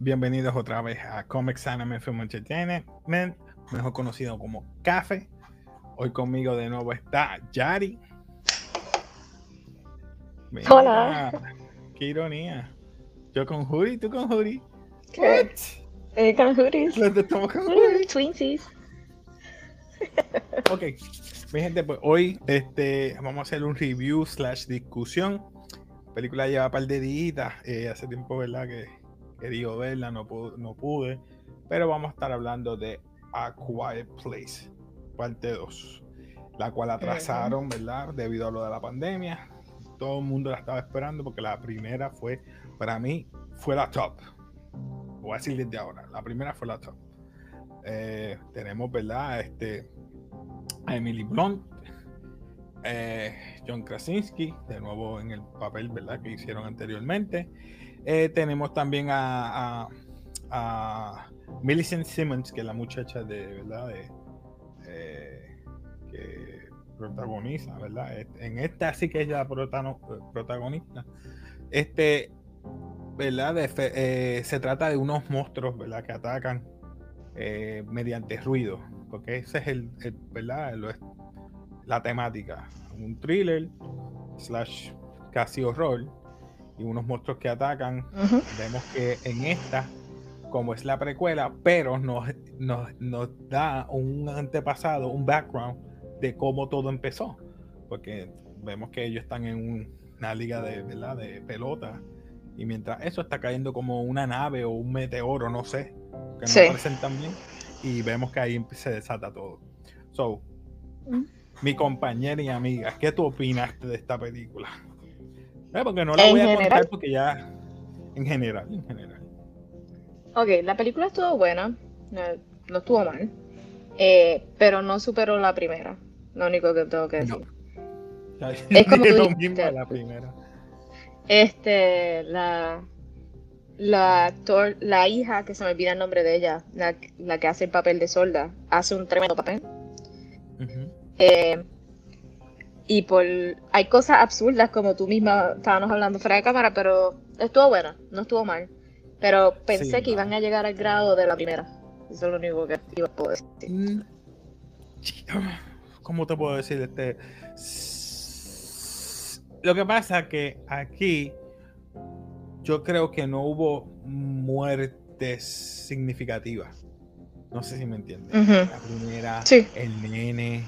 bienvenidos otra vez a Comics Anime Film Entertainment, mejor conocido como Café. Hoy conmigo de nuevo está Yari. Hola. Qué ironía. Yo con Juri, tú con Juri. ¿Qué? Eh, con Juri. Los dos estamos con Juri. Twinsies. Ok, mi gente, pues hoy este, vamos a hacer un review slash discusión. La película lleva un par de días, eh, hace tiempo, ¿verdad? Que querido verla, no pude, no pude, pero vamos a estar hablando de A Quiet Place, parte 2, la cual atrasaron, ¿verdad? Debido a lo de la pandemia. Todo el mundo la estaba esperando porque la primera fue, para mí, fue la top. Voy a decir desde ahora, la primera fue la top. Eh, tenemos, ¿verdad? Este, a Emily Blunt, eh, John Krasinski, de nuevo en el papel, ¿verdad? Que hicieron anteriormente. Eh, tenemos también a, Millicent Simmons, que es la muchacha de, ¿verdad? que protagoniza, ¿verdad? En esta sí que es la protagonista. Este, ¿verdad? se trata de unos monstruos, ¿verdad? Que atacan eh, mediante ruido, porque ese es el, ¿verdad? la temática, un thriller slash casi horror y unos monstruos que atacan. Vemos que en esta, como es la precuela, pero nos, nos, da un antepasado, un background de cómo todo empezó, porque vemos que ellos están en una liga de, ¿verdad? de pelota y mientras eso está cayendo como una nave o un meteoro, no sé, que no presentan bien. Y vemos que ahí se desata todo. So, mi compañera y amiga, ¿qué tú opinaste de esta película? Eh, porque no la voy a contar porque ya. En general, en general. Ok, la película estuvo buena, no, estuvo mal, eh, pero no superó la primera. Lo único que tengo que decir. Es como lo mismo la primera. Este, la, la actor, la hija, que se me olvida el nombre de ella, la, que hace el papel de solda, hace un tremendo papel. Eh, y por hay cosas absurdas como tú misma estábamos hablando fuera de cámara, pero estuvo buena, no estuvo mal. Pero pensé que iban a llegar al grado de la primera. Eso es lo único que iba a poder decir. Mm. ¿Cómo te puedo decir? Este. Lo que pasa es que aquí yo creo que no hubo muertes significativas. No sé si me entiendes. La primera, el nene.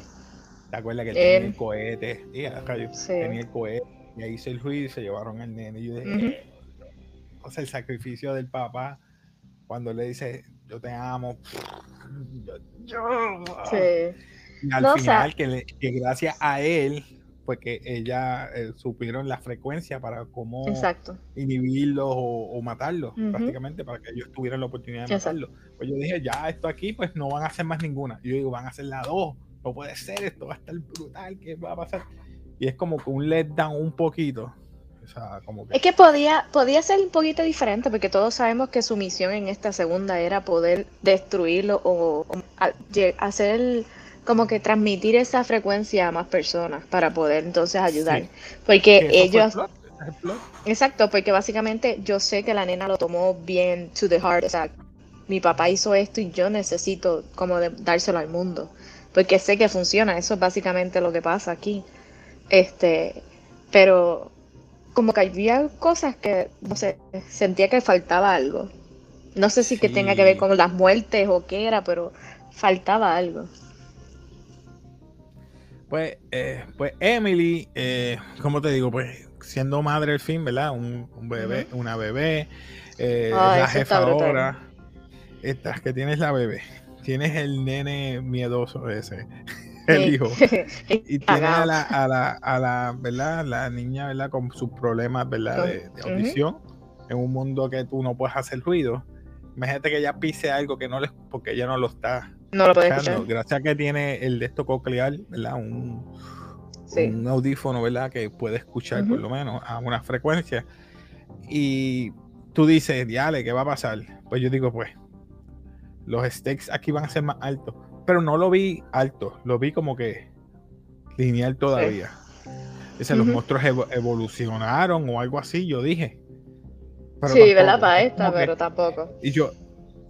¿Te acuerdas que él tenía el cohete? Tenía el cohete y ahí hizo el juicio y se llevaron al nene. Y yo dije, o sea, el sacrificio del papá cuando le dice, yo te amo. Y al final, que, que gracias a él porque ella eh, supieron la frecuencia para cómo inhibirlos o, matarlos, prácticamente, para que ellos tuvieran la oportunidad de matarlos. Pues yo dije, ya esto aquí, pues no van a hacer más ninguna. Yo digo, van a hacer la dos, no puede ser, esto va a estar brutal, ¿qué va a pasar? Y es como que un letdown un poquito. Es que podía, podía ser un poquito diferente, porque todos sabemos que su misión en esta segunda era poder destruirlo o, hacer el como que transmitir esa frecuencia a más personas para poder entonces ayudar. Porque ellos... Exacto, porque básicamente yo sé que la nena lo tomó bien to the heart. O sea, mi papá hizo esto y yo necesito como dárselo al mundo. Porque sé que funciona, eso es básicamente lo que pasa aquí. Este, pero como que había cosas que, no sé, sentía que faltaba algo. No sé si que tenga que ver con las muertes o qué era, pero faltaba algo. Pues, eh, pues Emily, eh, como te digo, pues siendo madre al fin, ¿verdad? Un, bebé, una bebé, eh, la jefa ahora. Estas que tienes la bebé, tienes el nene miedoso ese, el hijo. y tienes a la, a la, a la, ¿verdad? La niña, ¿verdad? Con sus problemas, ¿verdad? De, audición, en un mundo que tú no puedes hacer ruido. Imagínate que ella pise algo que no les, porque ella no lo está no lo puedes escuchar. Gracias a que tiene el de esto coclear, ¿verdad? Un, un audífono, ¿verdad? Que puede escuchar por lo menos a una frecuencia. Y tú dices, diale, ¿qué va a pasar? Pues yo digo, pues, los stakes aquí van a ser más altos. Pero no lo vi alto, lo vi como que lineal todavía. Sí. los monstruos evolucionaron o algo así, yo dije. sí, ¿verdad? Para esta, pero tampoco. Y yo,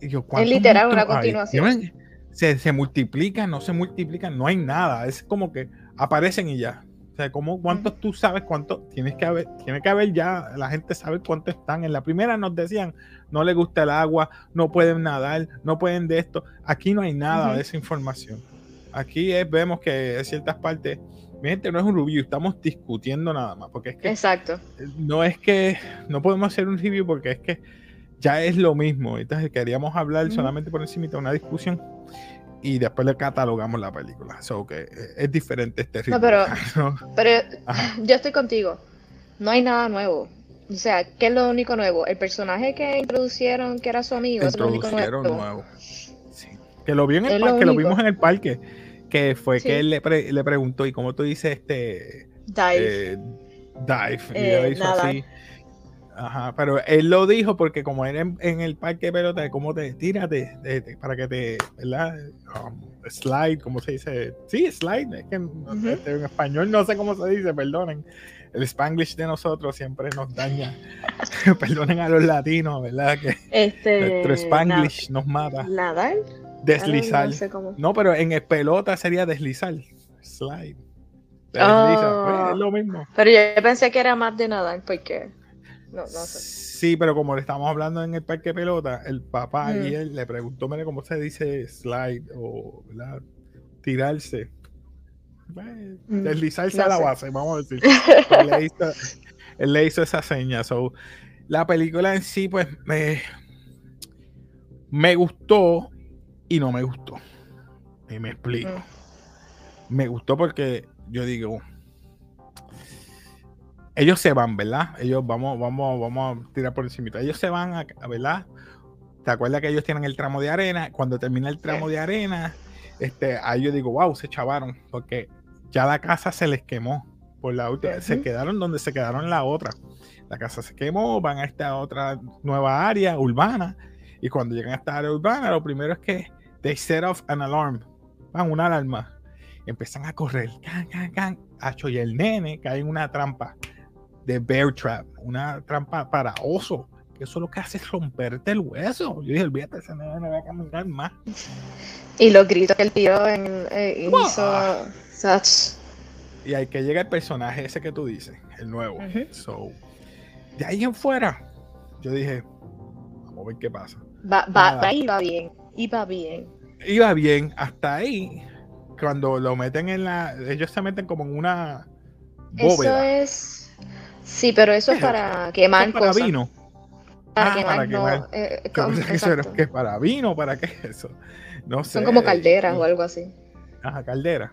y yo Es literal una continuación. Se, se multiplican, no se multiplican, no hay nada. Es como que aparecen y ya. Sea, ¿cómo, ¿cuántos tú sabes cuántos? Tienes que haber, tiene que haber ya, la gente sabe cuántos están. En la primera nos decían, no le gusta el agua, no pueden nadar, no pueden de esto. Aquí no hay nada de esa información. Aquí es, vemos que en ciertas partes, mi gente no es un review, estamos discutiendo nada más. Porque es que. Exacto. No es que. No podemos hacer un review porque es que ya es lo mismo. Entonces queríamos hablar solamente por encima de una discusión y después le catalogamos la película. So que eh, es diferente este ritmo. No, pero, pero yo estoy contigo. No hay nada nuevo. O sea, ¿qué es lo único nuevo? El personaje que introducieron, que era su amigo, es lo único nuevo. Sí. Que lo, vi en el parque, que lo vimos en el parque. Que fue que él le, le, preguntó, ¿y cómo tú dices este? Dive. Eh, dive. y eh, hizo así. Ajá, pero él lo dijo porque como era en, el parque de pelota, como te tírate para que te, ¿verdad? Um, slide, ¿cómo se dice? Sí, slide, es que este, en español no sé cómo se dice, perdonen. El spanglish de nosotros siempre nos daña. perdonen a los latinos, ¿verdad? Que este, nuestro spanglish nos mata. ¿Nadar? Deslizar. No, pero en el pelota sería deslizar. Slide. Deslizar. Pues, es lo mismo. Pero yo pensé que era más de nadar, porque Sí, pero como le estamos hablando en el parque pelota, el papá y él le preguntó, mire, ¿cómo se dice slide o tirarse? Mm, deslizarse a la base, vamos a decir. él, le hizo, esa seña. la película en sí, pues, me, me gustó y no me gustó. Y me explico. Mm. Me gustó porque yo digo, ellos se van, ¿verdad? Ellos vamos, vamos, vamos a tirar por encima. Ellos se van, a, ¿verdad? ¿Te acuerdas que ellos tienen el tramo de arena? Cuando termina el tramo de arena, este, ahí yo digo, wow, se chavaron, porque ya la casa se les quemó. Por la última, se quedaron donde se quedaron la otra. La casa se quemó, van a esta otra nueva área urbana. Y cuando llegan a esta área urbana, lo primero es que they set off an alarm. Van una alarma. Empiezan a correr. Can, can, can. Acho, y el nene cae en una trampa de Bear Trap, una trampa para oso. Que eso lo que hace es romperte el hueso. Yo dije, olvídate, ese no va a caminar más. Y los gritos que el tío en, eh, hizo. Y ahí que llega el personaje ese que tú dices, el nuevo. So, de ahí en fuera, yo dije, vamos a ver qué pasa. Va, va, va, iba bien, iba bien. Iba bien, hasta ahí, cuando lo meten en la. Ellos se meten como en una. Bóveda. Eso es Sí, pero eso es para quemar para vino. Para ah, quemar, para quemar. Eh, ¿Qué para vino? ¿Para qué es eso? No sé. Son como calderas o algo así. Ajá, calderas.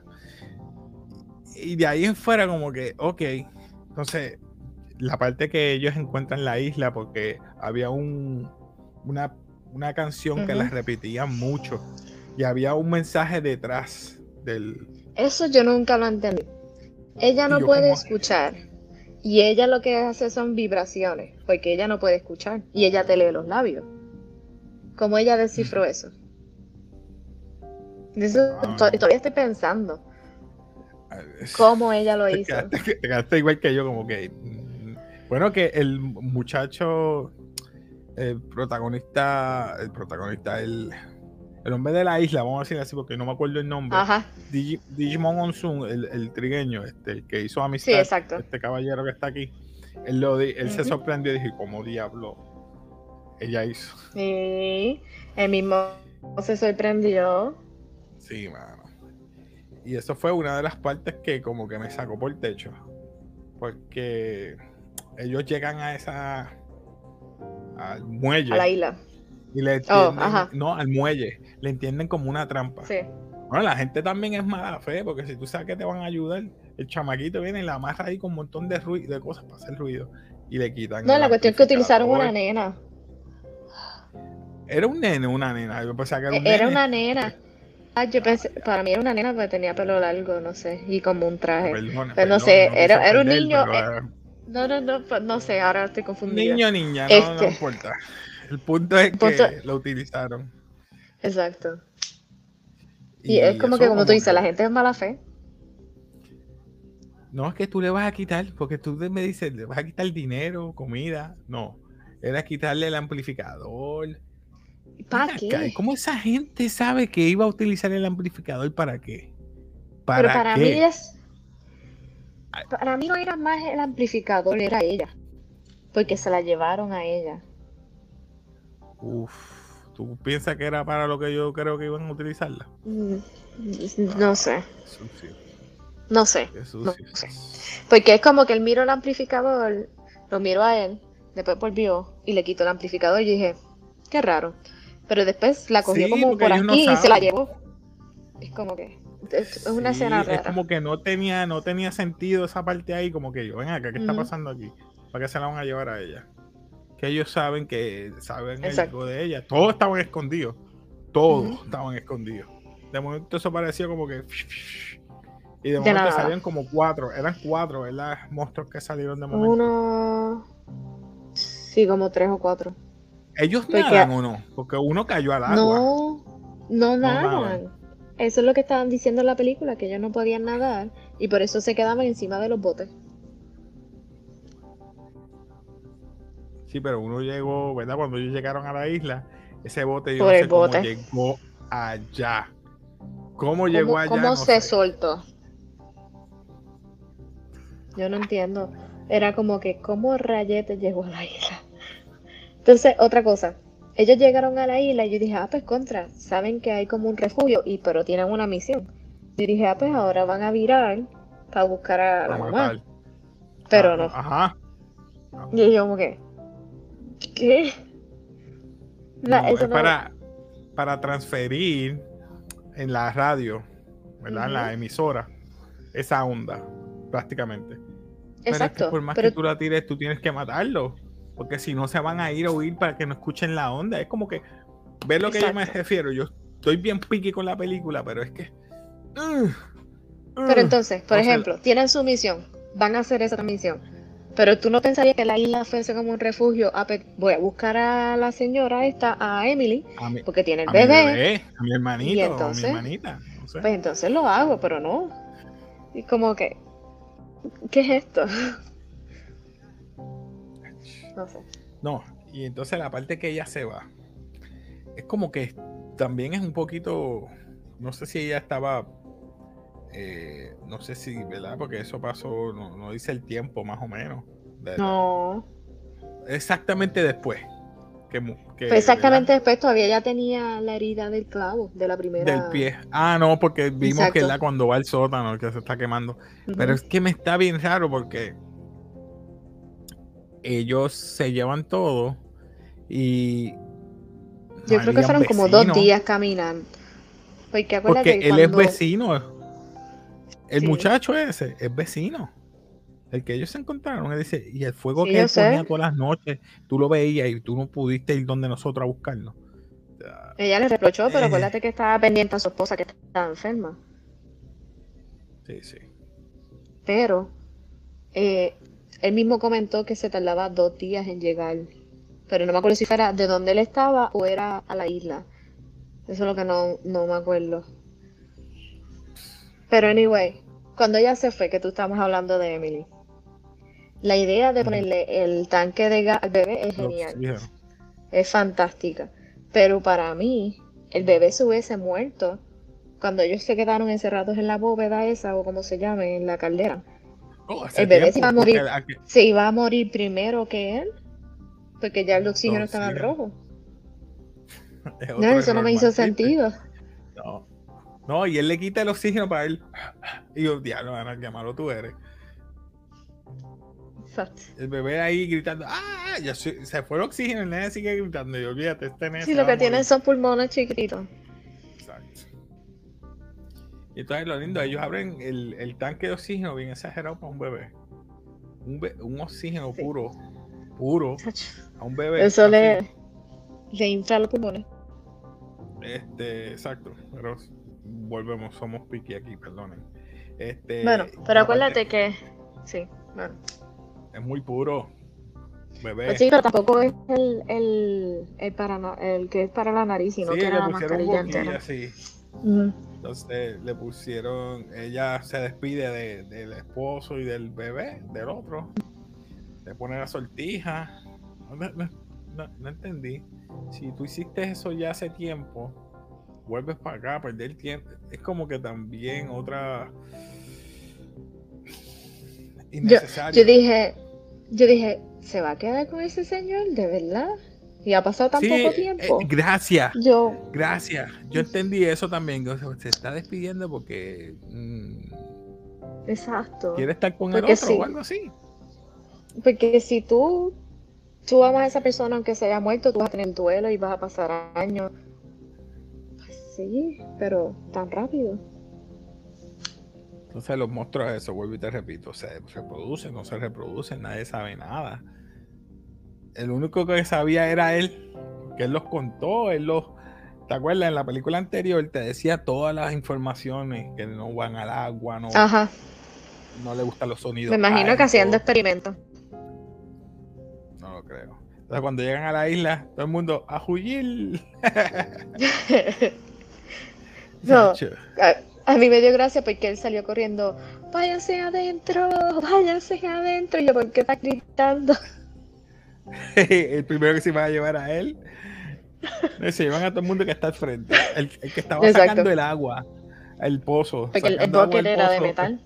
Y de ahí en fuera, como que, ok. Entonces, la parte que ellos encuentran la isla, porque había un, una, una canción que la repetían mucho. Y había un mensaje detrás del. Eso yo nunca lo entendí. Ella no puede escuchar y ella lo que hace son vibraciones, porque ella no puede escuchar. Y ella te lee los labios. ¿Cómo ella descifró eso? eso ah. todavía estoy pensando. ¿Cómo ella lo hizo? Te quedaste, igual que yo, como que. Bueno, que el muchacho, el protagonista, el protagonista, el, el hombre de la isla, vamos a decir así porque no me acuerdo el nombre. Ajá. Digimon Onsun, el, el, trigueño, este, el que hizo amistad, sí, este caballero que está aquí. Él, lo, él se sorprendió y dije, ¿cómo diablo ella hizo? Sí, él mismo se sorprendió. Sí, mano. Y eso fue una de las partes que como que me sacó por el techo. Porque ellos llegan a esa al muelle. A la isla. Y le oh, no, al muelle, le entienden como una trampa. Sí. Bueno, la gente también es mala fe, porque si tú sabes que te van a ayudar, el chamaquito viene y la amarra ahí con un montón de ruido, de cosas para hacer ruido y le quitan. No, la cuestión es que utilizaron una nena. Era un nene, una nena. Yo pensaba que era, un era una nena. Ah, yo pensé, para mí era una nena porque tenía pelo largo, no sé, y como un traje. pero no sé, era, era un niño. Eh, no, no, no, no sé, ahora estoy confundida. Niño, niña, no, no este, importa. El punto es que lo utilizaron. Exacto. Y, es como que, como tú dices, la gente es mala fe. No es que tú le vas a quitar, porque tú me dices, le vas a quitar dinero, comida. No. era quitarle el amplificador. ¿Para qué? ¿Cómo esa gente sabe que iba a utilizar el amplificador para qué? ¿Para Pero para mí es. Para mí no era más el amplificador, era ella. Porque se la llevaron a ella. Uf, ¿tú piensas que era para lo que yo creo que iban a utilizarla? Mm, no sé. No sé. no sé. Porque es como que él miró el amplificador, lo miró a él, después volvió y le quitó el amplificador y dije, qué raro. Pero después la cogió como por aquí y se la llevó. Es como que es una escena rara. Es como que no tenía, no tenía sentido esa parte ahí, como que yo, ven acá, ¿qué está pasando aquí? ¿Para qué se la van a llevar a ella? Que ellos saben que saben algo de ella. Todos estaban escondidos. Todos estaban escondidos. De momento eso parecía como que. Y de, momento salían como cuatro. Eran cuatro, ¿verdad? Monstruos que salieron de momento. Uno. Sí, como tres o cuatro. ¿Ellos Porque... nadan o no? Porque uno cayó al agua. No, no nadan. Eso es lo que estaban diciendo en la película, que ellos no podían nadar y por eso se quedaban encima de los botes. Sí, pero uno llegó, ¿verdad? Cuando ellos llegaron a la isla, ese bote, yo no sé cómo llegó allá. ¿Cómo llegó allá? ¿Cómo se soltó? Yo no entiendo. Era como que, ¿cómo Rayete llegó a la isla? Entonces, otra cosa, ellos llegaron a la isla y yo dije, ah, pues contra, saben que hay como un refugio, y pero tienen una misión. Yo dije, ah, pues ahora van a virar para buscar a la mamá. Pero no. Ajá. Y yo como que, ¿qué? es para, para transferir en la radio, ¿verdad? En la emisora, esa onda, prácticamente. Exacto. Pero por más que tú la tires, tú tienes que matarlo porque si no se van a ir a oír para que no escuchen la onda. Es como que, ver lo que yo me refiero. Yo estoy bien piqui con la película, pero es que... Uh, uh, pero entonces, por ejemplo, tienen su misión, van a hacer esa misión. Pero tú no pensarías que la isla fuese como un refugio. Pues, voy a buscar a la señora esta, a Emily, porque tiene el bebé, A mi hermanito, a mi hermanita. Pues entonces lo hago, pero no. Y como que, ¿qué es esto? No y entonces la parte que ella se va, es como que también es un poquito, no sé si ella estaba, eh, no sé si, ¿verdad? Porque eso pasó, no, dice el tiempo más o menos. No. Exactamente después. Que, exactamente después todavía ya tenía la herida del clavo, de la primera. Del pie. Ah, no, porque vimos que la cuando va al sótano, que se está quemando. Pero es que me está bien raro porque ellos se llevan todo y... Yo creo que fueron como dos días caminando. Porque, él es vecino. El muchacho ese es vecino. El que ellos se encontraron, él dice, y el fuego que él ponía todas las noches, tú lo veías y tú no pudiste ir donde nosotros a buscarlo. Ella le reprochó, pero eh. acuérdate que estaba pendiente a su esposa que estaba enferma. Sí, sí. Pero eh, él mismo comentó que se tardaba dos días en llegar, pero no me acuerdo si fuera de dónde él estaba o era a la isla. Eso es lo que no, no me acuerdo. Pero anyway, cuando ella se fue, que tú estabas hablando de Emily, la idea de ponerle el tanque de gas al bebé es genial. Es fantástica. Pero para mí, el bebé se hubiese muerto cuando ellos se quedaron encerrados en la bóveda esa, o como se llame, en la caldera. Oh, el bebé se iba, a morir, se iba a morir primero que él, porque ya el oxígeno estaba en rojo. No, eso no me hizo sentido. No. No, y él le quita el oxígeno para él. Y yo, diablo, qué malo tú eres. Exacto. El bebé ahí gritando, ¡ah! Ya se, fue el oxígeno, el nene sigue gritando. Y olvídate, este nene. Sí, lo que tiene son pulmones chiquitos. Y entonces lo lindo, ellos abren el, tanque de oxígeno bien exagerado para un bebé. Un, oxígeno puro, puro, a un bebé. Eso le, le infla los pulmones. Este, exacto. Pero volvemos, somos piqui aquí, perdonen. Este, bueno, pero acuérdate que. Sí, bueno. Es muy puro. Bebé. Pues sí, pero tampoco es el, el, el, para, el que es para la nariz, sino que era la mascarilla entera. Sí. Entonces le pusieron, ella se despide del esposo y del bebé, del otro. Le pone la sortija. no, entendí. Si tú hiciste eso ya hace tiempo, vuelves para acá a perder tiempo. Es como que también otra. Innecesario. Yo, dije, yo dije, ¿se va a quedar con ese señor? ¿De verdad? Y ha pasado tan poco eh, tiempo. gracias. Yo. Gracias. Yo entendí eso también. se está despidiendo porque. Mm, Exacto. Quiere estar con el otro o algo así. Porque si tú, tú amas a esa persona aunque se haya muerto, tú vas a tener duelo y vas a pasar años. Pero tan rápido. Entonces los monstruos, eso vuelvo y te repito, se reproducen, no se reproducen, nadie sabe nada. El único que sabía era él, que él los contó, él los... ¿Te acuerdas? En la película anterior te decía todas las informaciones que no van al agua, no, no le gustan los sonidos. Me imagino que haciendo experimentos creo. Entonces, cuando llegan a la isla, todo el mundo a huyir. no, a, mí me dio gracia porque él salió corriendo, váyanse adentro, váyanse adentro. Y yo, ¿por qué está gritando? el primero que se iba a llevar a él. Se llevan a todo el mundo que está al frente. El, que estaba sacando el agua, el pozo. Porque el, el era de metal.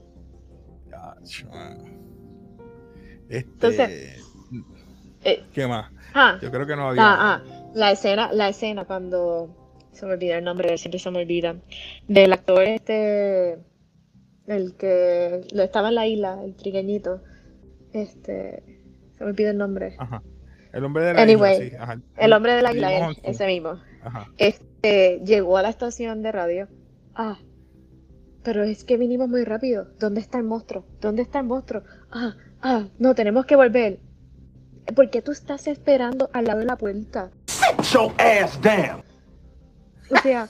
Este, Entonces, eh, ¿Qué más? Ah, Yo creo que no había. Ah, ah, la escena, la escena cuando se me olvida el nombre, siempre se me olvida, del actor este, el que lo estaba en la isla, el trigueñito, este, se me olvida el nombre. Ajá. El hombre de la isla, sí. Ajá. El hombre de la isla, ese mismo. Ajá. Este, llegó a la estación de radio. Ah, pero es que vinimos muy rápido. ¿Dónde está el monstruo? ¿Dónde está el monstruo? Ah, ah, no, tenemos que volver. ¿Por qué tú estás esperando al lado de la puerta? ass O sea,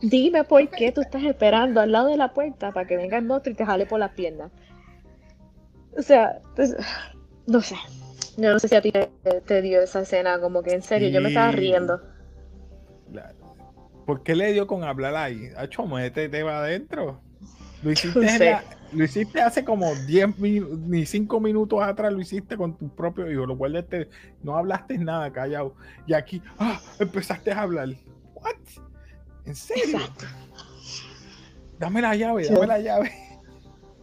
dime por qué tú estás esperando al lado de la puerta para que venga el monstruo y te jale por las piernas. O sea, pues, no sé. Yo no sé si a ti te, dio esa escena, como que en serio, yo me estaba riendo. ¿Por qué le dio con hablar ahí? Acho, muévete, te va adentro. Lo hiciste, lo hiciste hace como 10 minutos, ni 5 minutos atrás lo hiciste con tu propio hijo, lo cual este, no hablaste nada, callado. Y aquí, ah, empezaste a hablar. ¿What? ¿En serio? Dame la llave, dame la llave.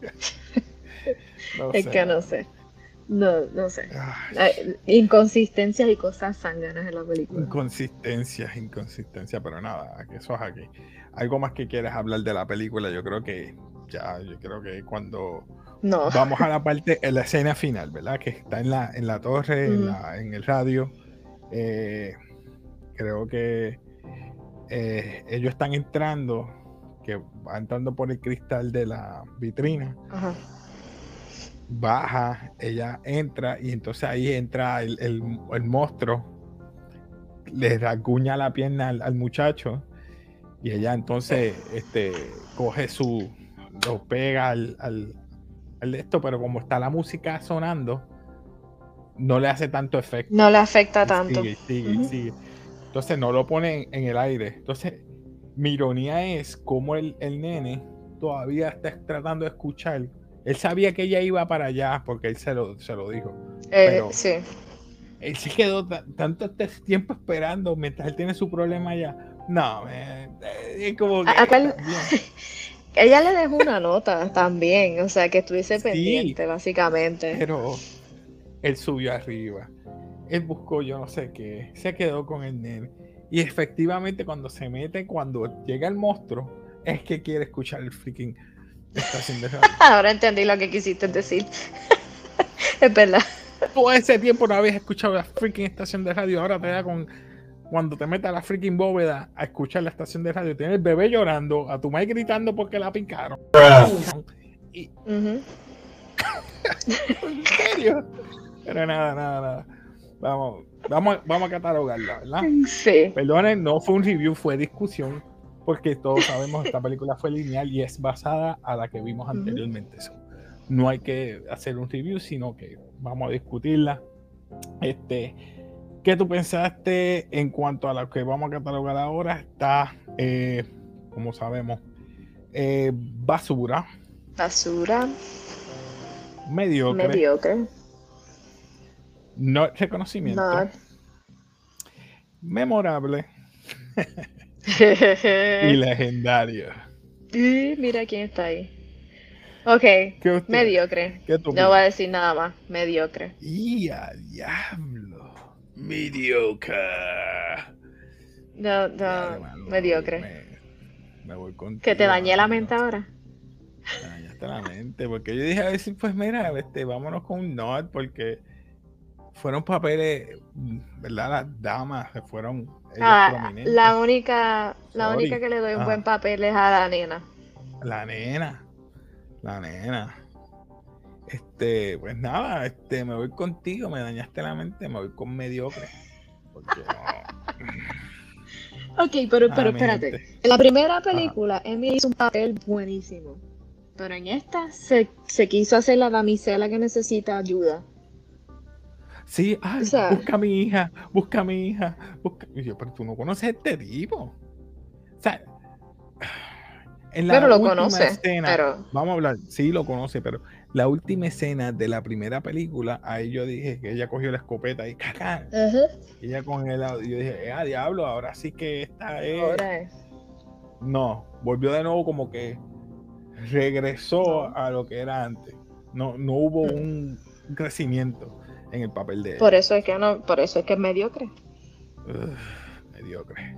es que no sé. No, no sé. Inconsistencias y cosas sangranas en la película. Inconsistencias, inconsistencias, pero nada, que eso es aquí. Algo más que quieres hablar de la película, yo creo que ya, yo creo que cuando vamos a la parte, en la escena final, ¿verdad? Que está en la, en la torre, en, el radio. Eh, creo que eh, ellos están entrando, que va entrando por el cristal de la vitrina. Baja, ella entra y entonces ahí entra el, el, monstruo, le rasguña la pierna al, muchacho y ella entonces este, coge su, lo pega al, al, esto, pero como está la música sonando, no le hace tanto efecto. No le afecta tanto. Sigue, sigue, sigue. Entonces no lo pone en, el aire. Entonces, mi ironía es como el, el, nene todavía está tratando de escuchar. Él sabía que ella iba para allá porque él se lo, se lo dijo. Eh, pero sí. Él se quedó tanto este tiempo esperando mientras él tiene su problema allá. No, eh, es como que. Ella le dejó una nota también, o sea, que estuviese pendiente, básicamente. Pero él subió arriba, él buscó yo no sé qué, se quedó con el nene. Y efectivamente cuando se mete, cuando llega el monstruo, es que quiere escuchar el freaking estación de radio. Ahora entendí lo que quisiste decir. es verdad. Todo ese tiempo no habías escuchado la freaking estación de radio, ahora te da con cuando te metes a la freaking bóveda a escuchar la estación de radio, tienes el bebé llorando, a tu madre gritando porque la picaron. Y... ¿En serio? Pero nada, nada, nada. Vamos, vamos, vamos a catalogarla, ¿verdad? Sí. Perdonen, no fue un review, fue discusión, porque todos sabemos que esta película fue lineal y es basada a la que vimos anteriormente. no hay que hacer un review, sino que vamos a discutirla. Este, ¿Qué tú pensaste en cuanto a lo que vamos a catalogar ahora? Está, eh, como sabemos, eh, basura. Basura. Mediocre. Mediocre. No reconocimiento. memorable y legendario. Y mira quién está ahí. Ok, mediocre. no voy a decir nada más, mediocre. Y a diablo, mediocre. No, no, mediocre. Me, voy con Que te dañé la mente ahora. Me dañaste la mente, porque yo dije a veces, pues mira, este, vámonos con un not, porque fueron papeles, ¿verdad? Las damas se fueron. Ah, la única, la única que le doy un buen papel es a la nena. La nena. La nena. Este, pues nada, este, me voy contigo, me dañaste la mente, me voy con mediocre. Porque ok, pero, pero espérate. En la primera película, Emily hizo un papel buenísimo. Pero en esta se, quiso hacer la damisela que necesita ayuda. Sí, busca a mi hija, busca a mi hija. Busca... yo, pero tú no conoces a este tipo. O sea, pero lo conoce. Vamos a hablar, sí lo conoce, pero la última escena de la primera película, ahí yo dije que ella cogió la escopeta y caca. Ella con el yo dije, ah, diablo, ahora sí que esta es. Ahora es. No, volvió de nuevo como que regresó a lo que era antes. No, no hubo un crecimiento en el papel de Por eso es que no, por eso es que es mediocre. mediocre.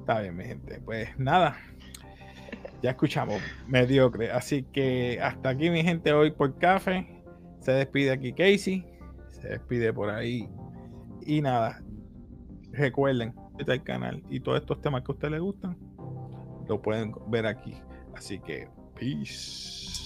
Está bien, mi gente. Pues nada, ya escuchamos, mediocre. Así que hasta aquí, mi gente, hoy por café. Se despide aquí Casey. Se despide por ahí. Y nada, recuerden, este el canal y todos estos temas que a ustedes les gustan, lo pueden ver aquí. Así que, peace.